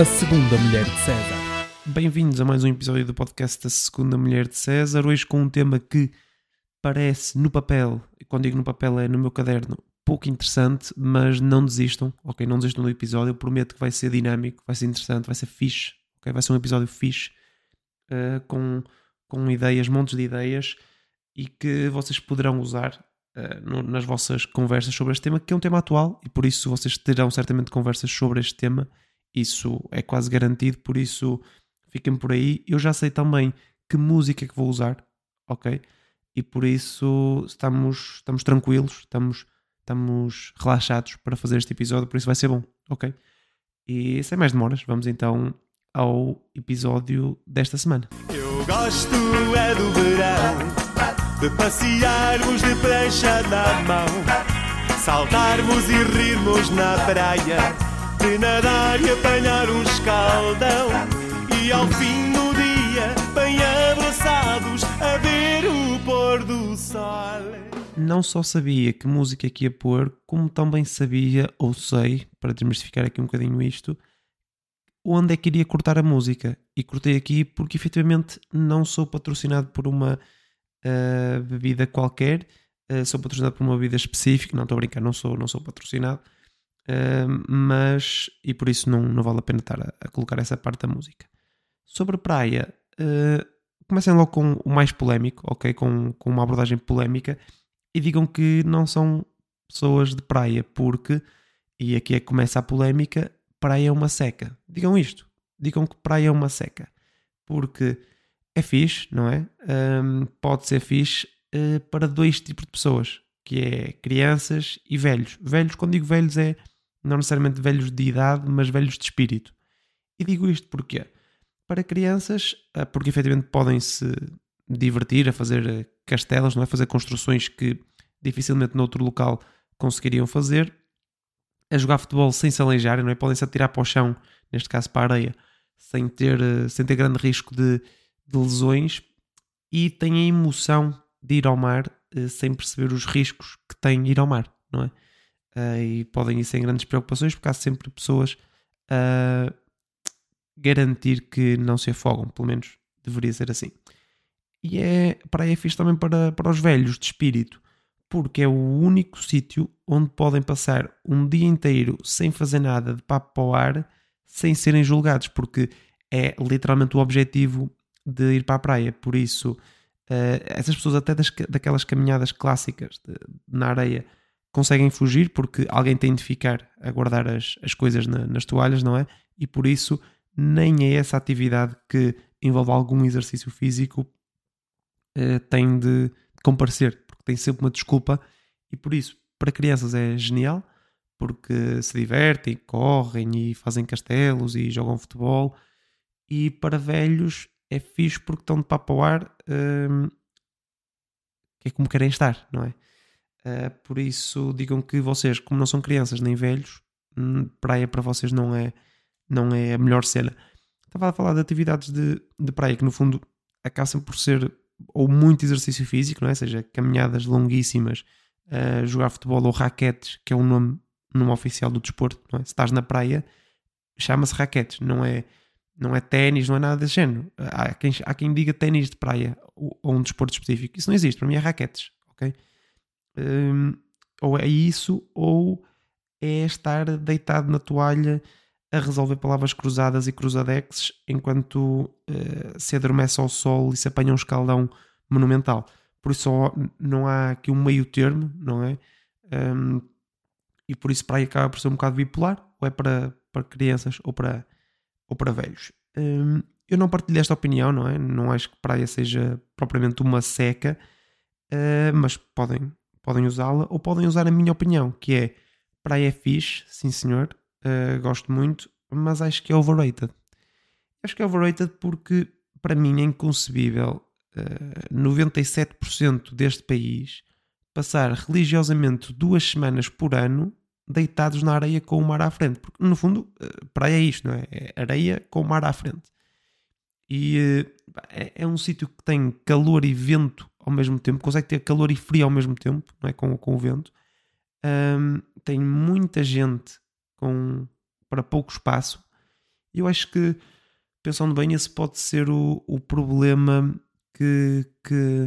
A Segunda Mulher de César. Bem-vindos a mais um episódio do podcast da Segunda Mulher de César. Hoje com um tema que parece no papel, e quando digo no papel é no meu caderno, pouco interessante, mas não desistam, ok? Não desistam do episódio. Eu prometo que vai ser dinâmico, vai ser interessante, vai ser fixe, ok? Vai ser um episódio fixe, uh, com, com ideias, montes de ideias e que vocês poderão usar uh, no, nas vossas conversas sobre este tema, que é um tema atual e por isso vocês terão certamente conversas sobre este tema. Isso é quase garantido, por isso fiquem por aí. Eu já sei também que música é que vou usar, ok? E por isso estamos, estamos tranquilos, estamos, estamos relaxados para fazer este episódio, por isso vai ser bom, ok? E sem mais demoras, vamos então ao episódio desta semana. Eu gosto é do verão, de passearmos de prancha na mão, saltarmos e rirmos na praia, de nadar e apanhar escaldão, e ao fim do dia, bem abraçados, a ver o pôr do sol. Não só sabia que música que ia pôr, como também sabia, ou sei, para desmistificar aqui um bocadinho isto, onde é que iria cortar a música. E cortei aqui porque efetivamente não sou patrocinado por uma uh, bebida qualquer, uh, sou patrocinado por uma bebida específica, não estou a brincar, não sou, não sou patrocinado, uh, mas e por isso não, não vale a pena estar a, a colocar essa parte da música. Sobre praia, comecem logo com o mais polémico, ok? Com, com uma abordagem polémica e digam que não são pessoas de praia, porque, e aqui é que começa a polémica, praia é uma seca. Digam isto. Digam que praia é uma seca. Porque é fixe, não é? Um, pode ser fixe uh, para dois tipos de pessoas, que é crianças e velhos. Velhos, quando digo velhos, é não necessariamente velhos de idade, mas velhos de espírito. E digo isto porque para crianças, uh, porque efetivamente podem se divertir a fazer uh, castelos, não é? Fazer construções que dificilmente noutro local conseguiriam fazer a jogar futebol sem se aleijarem, não é? Podem-se atirar para o chão, neste caso para a areia, sem ter, eh, sem ter grande risco de, de lesões e têm a emoção de ir ao mar sem perceber os riscos que tem ir ao mar, não é? Uh, e podem ir sem grandes preocupações porque há sempre pessoas a garantir que não se afogam, pelo menos deveria ser assim. E é, para aí é fixe também para, para os velhos de espírito, porque é o único sítio onde podem passar um dia inteiro sem fazer nada de papo para o ar, sem serem julgados, porque é literalmente o objetivo de ir para a praia. Por isso, uh, essas pessoas, até das, daquelas caminhadas clássicas de, na areia, conseguem fugir porque alguém tem de ficar a guardar as, as coisas na, nas toalhas, não é? E por isso, nem é essa atividade que envolve algum exercício físico uh, tem de comparecer tem sempre uma desculpa e por isso, para crianças é genial, porque se divertem, correm e fazem castelos e jogam futebol. E para velhos é fixe porque estão de papo ao ar, hum, que é como querem estar, não é? Uh, por isso, digam que vocês, como não são crianças nem velhos, hum, praia para vocês não é, não é a melhor cena. Estava a falar de atividades de, de praia que, no fundo, acabam por ser ou muito exercício físico, não é? Seja, caminhadas longuíssimas, uh, jogar futebol ou raquetes, que é o nome, nome oficial do desporto, é? Se estás na praia, chama-se raquetes, não é, não é ténis, não é nada desse género. Há quem, há quem diga ténis de praia ou, ou, um desporto específico. Isso não existe, para mim é raquetes, ok? Um, ou é isso, ou é estar deitado na toalha a resolver palavras cruzadas e cruzadexes enquanto uh, se adormece ao sol e se apanha um escaldão monumental. Por isso não há aqui um meio termo, não é? Um, e por isso praia acaba por ser um bocado bipolar, ou é para, para crianças ou para, ou para velhos. Um, eu não partilho esta opinião, não é? Não acho que praia seja propriamente uma seca, uh, mas podem, podem usá-la, ou podem usar a minha opinião, que é praia é fixe, sim senhor, Uh, gosto muito, mas acho que é overrated. Acho que é overrated porque, para mim, é inconcebível uh, 97% deste país passar religiosamente duas semanas por ano deitados na areia com o mar à frente. Porque, no fundo, uh, praia é isto, não é? É areia com o mar à frente. E uh, é, é, um sítio que tem calor e vento ao mesmo tempo, consegue ter calor e frio ao mesmo tempo, não é? Com, com o vento. Um, tem muita gente com, para pouco espaço E eu acho que, pensando bem, esse pode ser o, o problema que, que,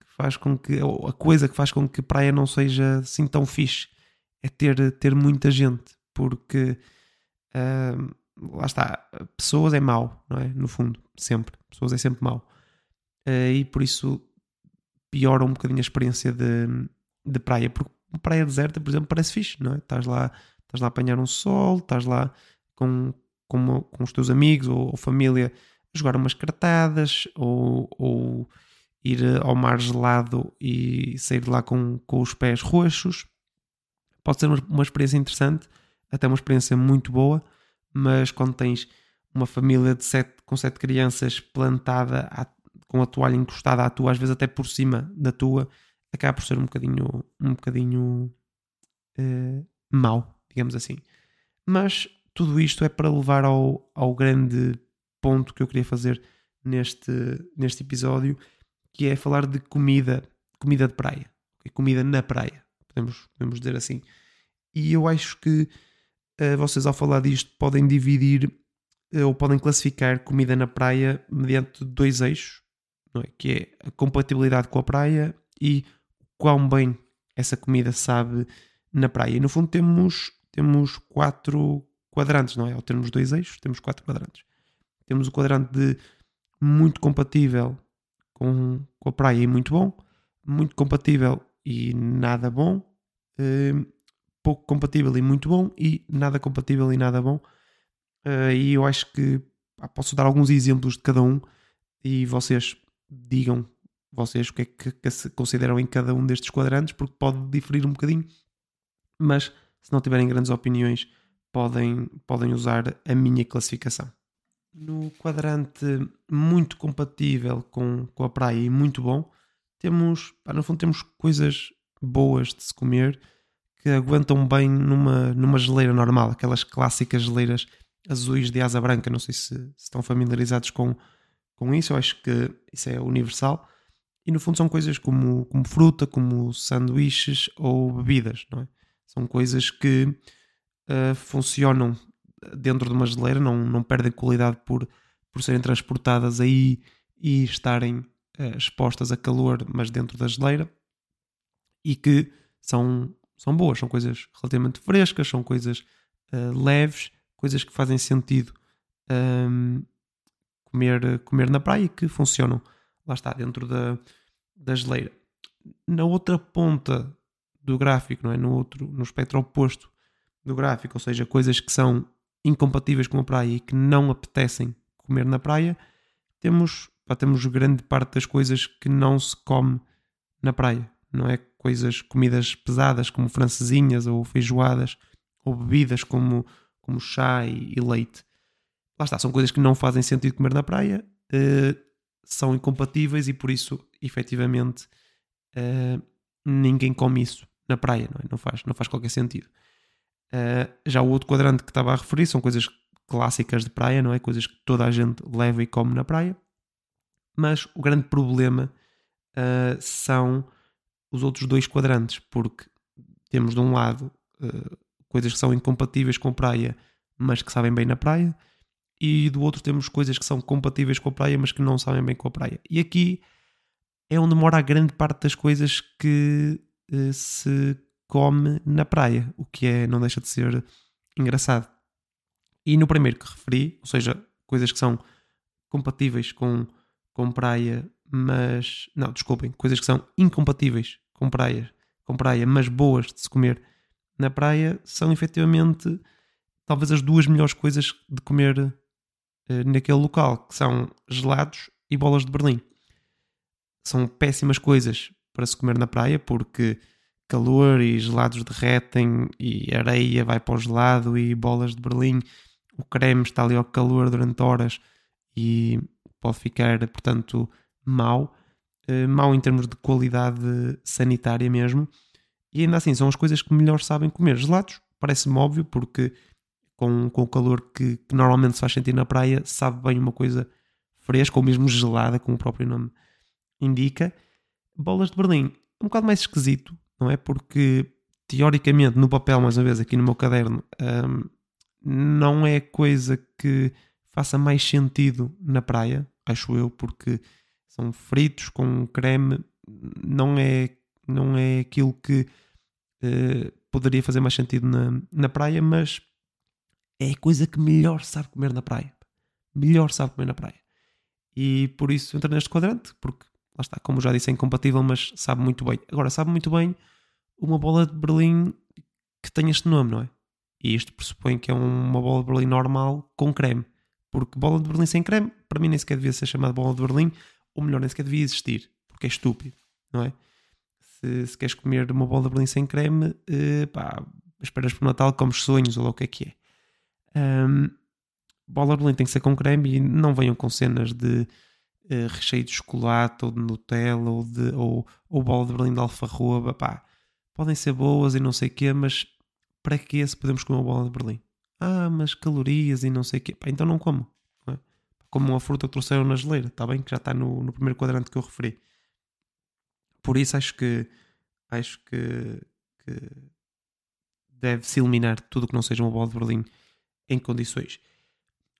que faz com que, a coisa que faz com que a praia não seja assim tão fixe, é ter, ter muita gente, porque lá está, pessoas é mau, não é? No fundo, sempre, pessoas é sempre mau, e por isso piora um bocadinho a experiência de, de praia, porque praia deserta, por exemplo, parece fixe, não é? Estás lá, estás lá a apanhar um sol, estás lá com, com, com os teus amigos ou, ou família a jogar umas cartadas ou, ou, ir ao mar gelado e sair de lá com, com os pés roxos. Pode ser uma, uma experiência interessante, até uma experiência muito boa, mas quando tens uma família de sete, com sete crianças plantada à, com a toalha encostada à tua, às vezes até por cima da tua, acaba por ser um bocadinho, um bocadinho uh, mau, digamos assim. Mas tudo isto é para levar ao, ao grande ponto que eu queria fazer neste, neste episódio, que é falar de comida, comida de praia, comida na praia, podemos, podemos dizer assim. E eu acho que uh, vocês, ao falar disto, podem dividir uh, ou podem classificar comida na praia mediante dois eixos, é? que é a compatibilidade com a praia e quão bem essa comida sabe na praia. E no fundo temos, temos quatro quadrantes, não é? Ao termos dois eixos, temos quatro quadrantes. Temos o quadrante de muito compatível com, com a praia e muito bom, muito compatível e nada bom, eh, pouco compatível e muito bom, e nada compatível e nada bom. Uh, e eu acho que ah, posso dar alguns exemplos de cada um e vocês digam vocês o que é que, consideram em cada um destes quadrantes, porque pode diferir um bocadinho, mas se não tiverem grandes opiniões, podem, podem usar a minha classificação. No quadrante muito compatível com, com a praia e muito bom, temos, pá, no fundo, temos coisas boas de se comer que aguentam bem numa, numa geleira normal, aquelas clássicas geleiras azuis de asa branca. Não sei se, se estão familiarizados com, com isso, eu acho que isso é universal. E no fundo são coisas como, como fruta, como sanduíches ou bebidas, não é? São coisas que uh, funcionam dentro de uma geleira, não, não perdem qualidade por, por serem transportadas aí e estarem uh, expostas a calor, mas dentro da geleira, e que são, são boas, são coisas relativamente frescas, são coisas uh, leves, coisas que fazem sentido um, comer, comer na praia e que funcionam lá está, dentro da, da geleira. Na outra ponta do gráfico, não é? no, outro, no espectro oposto do gráfico, ou seja, coisas que são incompatíveis com a praia e que não apetecem comer na praia, temos, pá, temos grande parte das coisas que não se come na praia. Não é coisas, comidas pesadas como francesinhas ou feijoadas ou bebidas como, como chá e, e leite. Lá está, são coisas que não fazem sentido comer na praia. Uh, são incompatíveis e por isso, efetivamente, uh, ninguém come isso na praia, não, é? não, faz, não faz qualquer sentido. Uh, já o outro quadrante que estava a referir são coisas clássicas de praia, não é? Coisas que toda a gente leva e come na praia. Mas o grande problema são os outros dois quadrantes, porque temos de um lado coisas que são incompatíveis com praia, mas que sabem bem na praia, e do outro temos coisas que são compatíveis com a praia, mas que não sabem bem com a praia. E aqui é onde mora a grande parte das coisas que uh, se come na praia, o que é, não deixa de ser engraçado. E no primeiro que referi, ou seja, coisas que são compatíveis com, com praia, mas. Não, desculpem, coisas que são incompatíveis com praia, com praia, mas boas de se comer na praia, são efetivamente talvez as duas melhores coisas de comer eh, naquele local, que são gelados e bolas de Berlim. São péssimas coisas para se comer na praia, porque calor e gelados derretem e areia vai para o gelado e bolas de Berlim, o creme está ali ao calor durante horas e pode ficar, portanto, mau. Uh, mau em termos de qualidade sanitária mesmo. E ainda assim, são as coisas que melhor sabem comer. Gelados, parece-me óbvio, porque com, com o calor que, que, normalmente se faz sentir na praia, sabe bem uma coisa fresca ou mesmo gelada, como o próprio nome indica. Bolas de Berlim, um bocado mais esquisito, não é? Porque teoricamente, no papel, mais uma vez, aqui no meu caderno, um, não é coisa que faça mais sentido na praia, acho eu, porque são fritos com creme, não é, não é aquilo que uh, poderia fazer mais sentido na, na praia, mas é a coisa que melhor sabe comer na praia. Melhor sabe comer na praia. E por isso entra neste quadrante, porque lá está, como já disse, é incompatível, mas sabe muito bem. Agora, sabe muito bem uma bola de Berlim que tem este nome, não é? E isto pressupõe que é uma bola de Berlim normal com creme. Porque bola de Berlim sem creme, para mim nem sequer devia ser chamada bola de Berlim, ou melhor, nem sequer devia existir, porque é estúpido, não é? Se, se queres comer uma bola de Berlim sem creme, eh, pá, esperas por Natal, comes sonhos ou lá o que é que é. Um, bola de Berlim tem que ser com creme e não venham com cenas de uh, recheio de chocolate ou de Nutella ou, de, ou, ou bola de Berlim de alfarroba, pá, podem ser boas e não sei o quê, mas para que se podemos comer uma bola de Berlim? Ah, mas calorias e não sei o quê. Pá, então não como. É? Como uma fruta que trouxeram na geleira, está bem? Que já está no, no primeiro quadrante que eu referi. Por isso acho que acho que, que deve-se eliminar tudo o que não seja uma bola de Berlim em condições.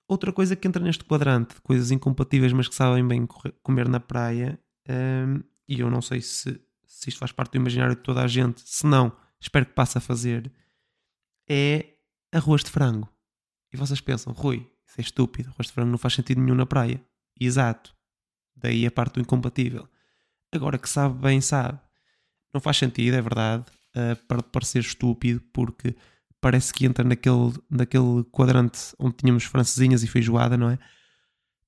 Outra coisa que entra neste quadrante de coisas incompatíveis, mas que sabem bem comer na praia, um, e eu não sei se, se isto faz parte do imaginário de toda a gente, se não, espero que passe a fazer, é arroz de frango. E vocês pensam, Rui, isso é estúpido, arroz de frango não faz sentido nenhum na praia. Exato. Daí a parte do incompatível. Agora que sabe bem, sabe. Não faz sentido, é verdade, uh, para parecer estúpido, porque parece que entra naquele, naquele quadrante onde tínhamos francesinhas e feijoada, não é?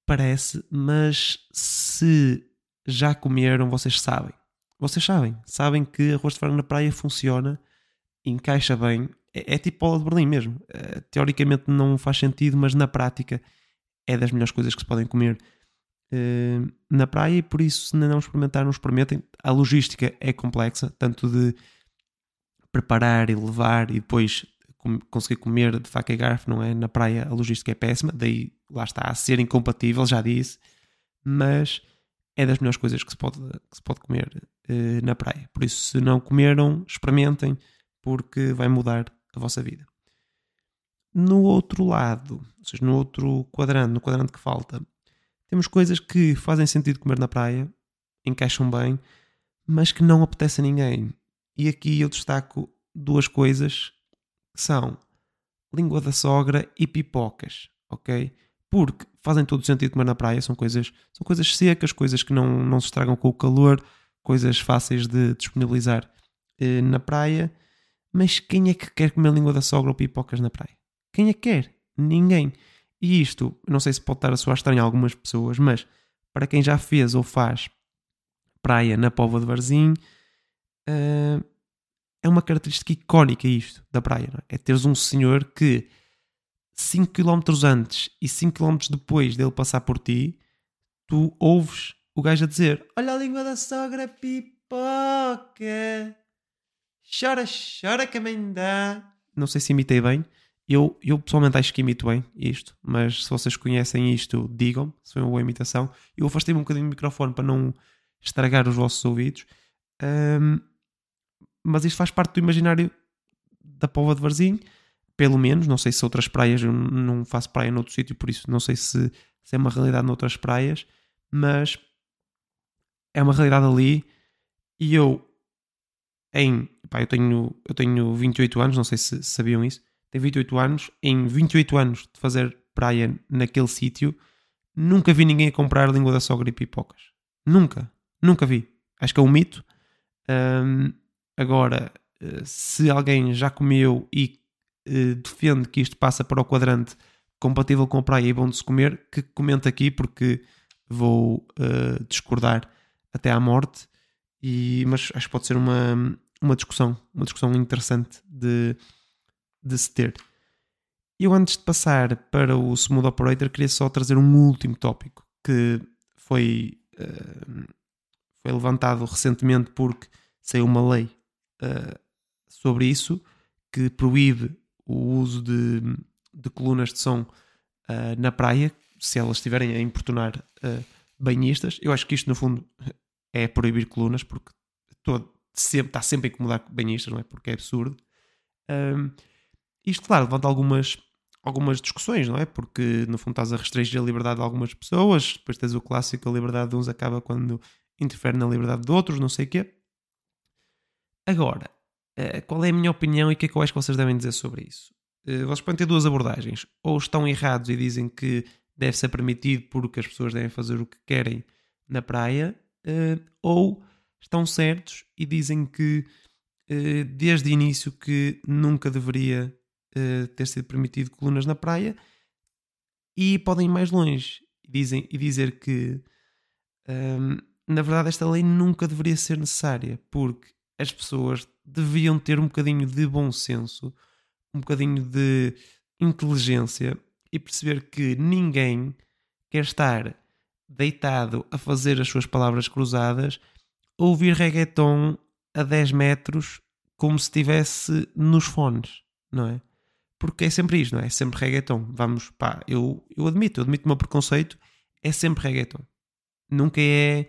Parece, mas se já comeram, vocês sabem. Vocês sabem. Sabem que arroz de frango na praia funciona, encaixa bem, é, é tipo bola de Berlim mesmo. Uh, teoricamente não faz sentido, mas na prática é das melhores coisas que se podem comer uh, na praia e por isso, se não experimentar, não experimentem. A logística é complexa, tanto de preparar e levar e depois conseguir comer de faca e garfo, não é? Na praia a logística é péssima, daí lá está a ser incompatível, já disse, mas é das melhores coisas que se pode, que se pode comer uh, na praia. Por isso, se não comeram, experimentem, porque vai mudar a vossa vida. No outro lado, ou seja, no outro quadrante, no quadrante que falta, temos coisas que fazem sentido comer na praia, encaixam bem, mas que não apetece a ninguém. E aqui eu destaco duas coisas são língua da sogra e pipocas, ok? Porque fazem todo o sentido comer na praia, são coisas, são coisas secas, coisas que não, não se estragam com o calor, coisas fáceis de disponibilizar eh, na praia mas quem é que quer comer língua da sogra ou pipocas na praia? Quem é que quer? Ninguém. E isto, não sei se pode estar a soar estranho a algumas pessoas, mas para quem já fez ou faz praia na Pova de Varzim, uh, é uma característica icónica isto da praia. É? é teres um senhor que 5 km antes e 5 km depois dele passar por ti, tu ouves o gajo a dizer: Olha a língua da sogra, pipoca. Chora, chora que a mãe dá. Não sei se imitei bem. Eu, eu pessoalmente acho que imito bem isto, mas se vocês conhecem isto, digam se foi uma boa imitação. Eu afastei-me um bocadinho do microfone para não estragar os vossos ouvidos. Um, mas isto faz parte do imaginário da Pova de Varzim, pelo menos. Não sei se outras praias, eu não faço praia noutro sítio, por isso não sei se, se é uma realidade noutras praias, mas é uma realidade ali. E eu em. Pá, eu, tenho, eu tenho 28 anos, não sei se sabiam isso. Tenho 28 anos. Em 28 anos de fazer praia naquele sítio, nunca vi ninguém a comprar língua da sogra e pipocas. Nunca. Nunca vi. Acho que é um mito. Um, agora, eh, se alguém já comeu e uh, defende que isto passa para o quadrante compatível com a praia e bom de se comer, que comente aqui porque vou uh, discordar até à morte. E, mas acho que pode ser uma, uma discussão, uma discussão interessante de, de se ter. Eu, antes de passar para o Smooth Operator, queria só trazer um último tópico que foi, uh, foi levantado recentemente porque saiu uma lei uh, sobre isso que proíbe o uso de, de colunas de som uh, na praia se elas estiverem a importunar banhistas. Eu acho que isto, no fundo, é proibir colunas porque todo, sempre, está sempre a incomodar banhistas, não é? Porque é absurdo. Um, isto, claro, levanta algumas, algumas discussões, não é? Porque no fundo estás a restringir a liberdade de algumas pessoas, depois tens o clássico, a liberdade de uns acaba quando interfere na liberdade de outros, não sei o quê. Agora, eh, qual é a minha opinião e o que é que eu acho que vocês devem dizer sobre isso? Eh, vocês podem ter duas abordagens. Ou estão errados e dizem que deve ser permitido porque as pessoas devem fazer o que querem na praia, eh, ou estão certos e dizem que desde o início que nunca deveria ter sido permitido colunas na praia e podem ir mais longe dizem, e dizer que ehm, na verdade esta lei nunca deveria ser necessária porque as pessoas deviam ter um bocadinho de bom senso, um bocadinho de inteligência e perceber que ninguém quer estar deitado a fazer as suas palavras cruzadas, ouvir reggaeton a 10 metros como se estivesse nos fones, não é? Porque é sempre isto, não é? É sempre reggaeton. Vamos, pá, eu, eu admito, eu admito o meu preconceito, é sempre reggaeton. Nunca é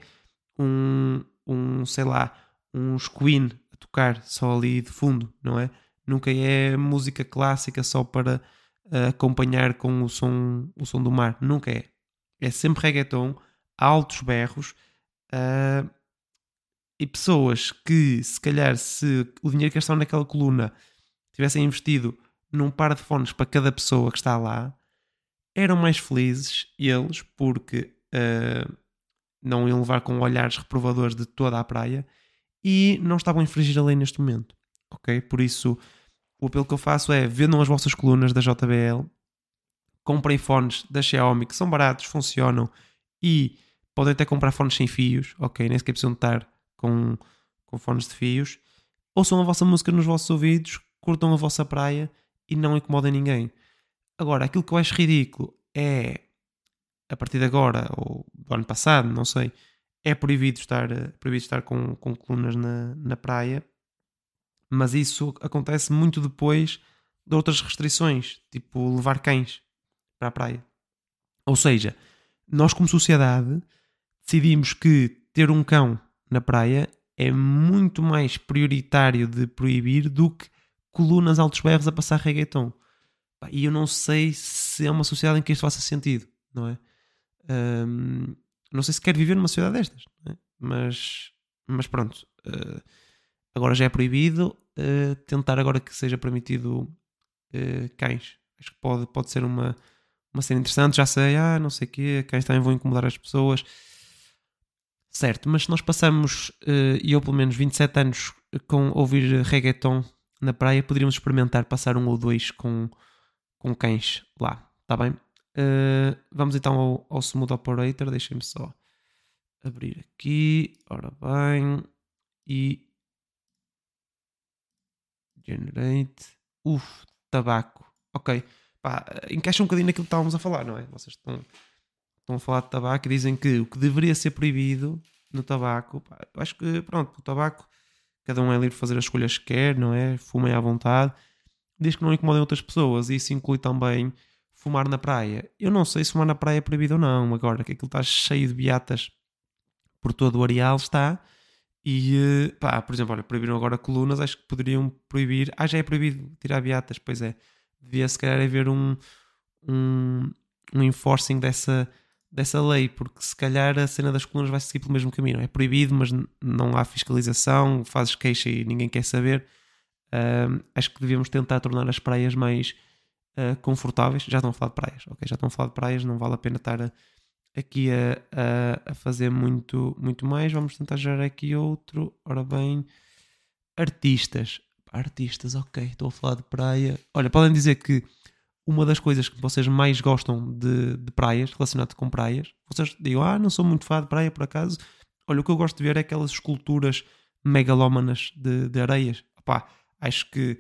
um, um sei lá, uns Queen a tocar só ali de fundo, não é? Nunca é música clássica só para uh, acompanhar com o som, o som do mar. Nunca é. É sempre reggaeton, altos berros uh, e pessoas que, se calhar, se o dinheiro que estão naquela coluna tivessem investido num par de fones para cada pessoa que está lá, eram mais felizes eles porque uh, não iam levar com olhares reprovadores de toda a praia e não estavam a infringir a lei neste momento. Ok? Por isso, o apelo que eu faço é vendam as vossas colunas da JBL, comprem fones da Xiaomi que são baratos, funcionam e podem até comprar fones sem fios, ok? Nem sequer precisam estar com, com fones de fios. Ouçam a vossa música nos vossos ouvidos, curtam a vossa praia e não incomodem ninguém. Agora, aquilo que eu acho ridículo é, a partir de agora, ou do ano passado, não sei, é proibido estar, eh, proibido estar com, com colunas na, na praia, mas isso acontece muito depois de outras restrições, tipo levar cães para a praia. Ou seja, nós como sociedade decidimos que ter um cão na praia é muito mais prioritário de proibir do que colunas altos berros a passar reggaeton. E eu não sei se é uma sociedade em que isto faça sentido, não é? Um, não sei se quer viver numa sociedade destas, é? mas, mas pronto. Uh, agora já é proibido. Uh, tentar agora que seja permitido uh, cães. Acho que pode, pode ser uma, uma cena interessante. Já sei, ah, não sei o quê, cães também vão incomodar as pessoas. Certo, mas se nós passamos, e eu pelo menos 27 anos com ouvir reggaeton na praia, poderíamos experimentar passar um ou dois com, com cães lá, está bem? Uh, vamos então ao, ao Smooth Operator. Deixem-me só abrir aqui. Ora bem. E. Generate. Uf, tabaco. Ok. Pá, encaixa um bocadinho naquilo que estávamos a falar, não é? Vocês estão, estão a falar de tabaco e dizem que o que deveria ser proibido no tabaco. Pá, eu acho que, pronto, o tabaco. Cada um é livre de fazer as escolhas que quer, não é? Fumem à vontade. Diz que não incomodem outras pessoas. E isso inclui também fumar na praia. Eu não sei se fumar na praia é proibido ou não. Agora que aquilo está cheio de beatas por todo o areal, está. E, eh, pá, por exemplo, olha, proibiram agora colunas, acho que poderiam proibir. Ah, já é proibido tirar beatas, pois é. Devia se calhar haver um, um, um enforcing dessa, dessa lei, porque se calhar a cena das colunas vai seguir pelo mesmo caminho. É proibido, mas não há fiscalização, fazes queixa e ninguém quer saber. Uh, acho que devíamos tentar tornar as praias mais uh, confortáveis. Já estão a falar de praias, ok? Já estão a falar de praias, não vale a pena estar a, aqui a, a, a, fazer muito, muito mais. Vamos tentar gerar aqui outro. Ora bem, artistas. Artistas, ok, estou a falar de praia. Olha, podem dizer que uma das coisas que vocês mais gostam de, de praias, relacionado com praias, vocês digam, ah, não sou muito fã de praia por acaso. Olha, o que eu gosto de ver é aquelas esculturas megalómanas de, de areias. Opá, acho que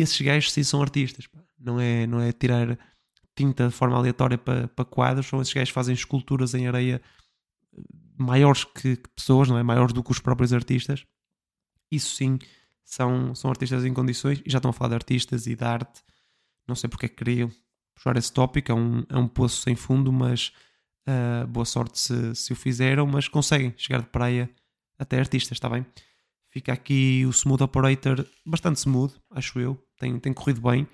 esses gajos sim são artistas. Pá não é, não é tirar tinta de forma aleatória para, para quadros, são esses gajos que fazem esculturas em areia eh, maiores que, que, pessoas, não é? Maiores do que os próprios artistas. Isso sim são, são artistas em condições, e já estão a falar de artistas e de arte. Não sei porque é que queriam puxar esse tópico, é um, é um poço sem fundo, mas uh, boa sorte se, se o fizeram, mas conseguem chegar de praia até artistas, está bem? Fica aqui o Smooth Operator bastante smooth, acho eu, tem, tem corrido bem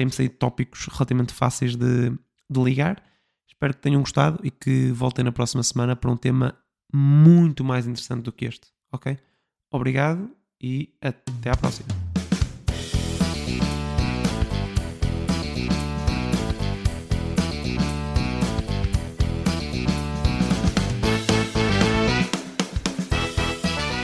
tem-me saído tópicos relativamente fáceis de, de ligar. Espero que tenham gostado e que voltem na próxima semana para um tema muito mais interessante do que este, ok? Obrigado e até à próxima.